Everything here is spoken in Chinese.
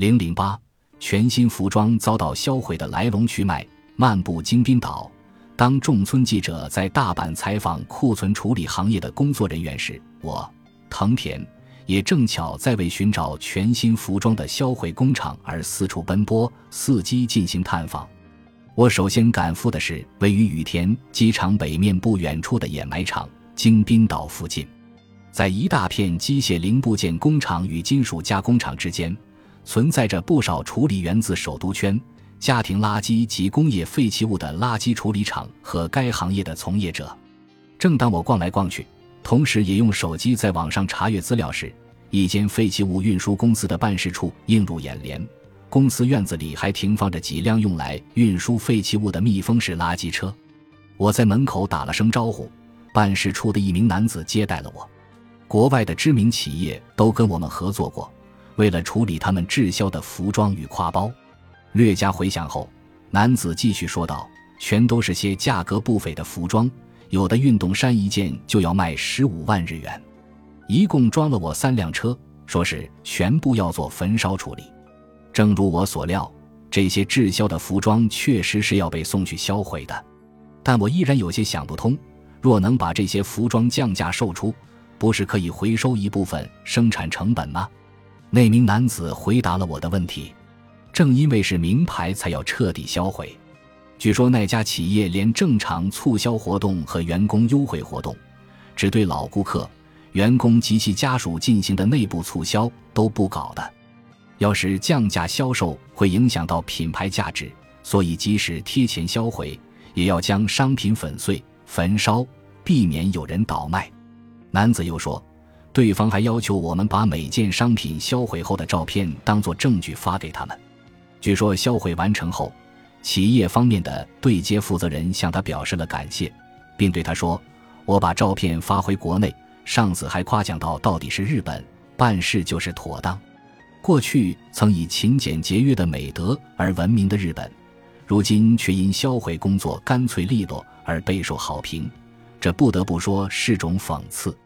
零零八，全新服装遭到销毁的来龙去脉。漫步京滨岛，当众村记者在大阪采访库存处理行业的工作人员时，我藤田也正巧在为寻找全新服装的销毁工厂而四处奔波，伺机进行探访。我首先赶赴的是位于羽田机场北面不远处的掩埋场京滨岛附近，在一大片机械零部件工厂与金属加工厂之间。存在着不少处理源自首都圈、家庭垃圾及工业废弃物的垃圾处理厂和该行业的从业者。正当我逛来逛去，同时也用手机在网上查阅资料时，一间废弃物运输公司的办事处映入眼帘。公司院子里还停放着几辆用来运输废弃物的密封式垃圾车。我在门口打了声招呼，办事处的一名男子接待了我。国外的知名企业都跟我们合作过。为了处理他们滞销的服装与挎包，略加回想后，男子继续说道：“全都是些价格不菲的服装，有的运动衫一件就要卖十五万日元，一共装了我三辆车，说是全部要做焚烧处理。正如我所料，这些滞销的服装确实是要被送去销毁的，但我依然有些想不通：若能把这些服装降价售出，不是可以回收一部分生产成本吗？”那名男子回答了我的问题：正因为是名牌，才要彻底销毁。据说那家企业连正常促销活动和员工优惠活动，只对老顾客、员工及其家属进行的内部促销都不搞的。要是降价销售，会影响到品牌价值，所以即使贴钱销毁，也要将商品粉碎、焚烧，避免有人倒卖。男子又说。对方还要求我们把每件商品销毁后的照片当作证据发给他们。据说销毁完成后，企业方面的对接负责人向他表示了感谢，并对他说：“我把照片发回国内，上司还夸奖到，到底是日本办事就是妥当。过去曾以勤俭节约的美德而闻名的日本，如今却因销毁工作干脆利落而备受好评，这不得不说是种讽刺。”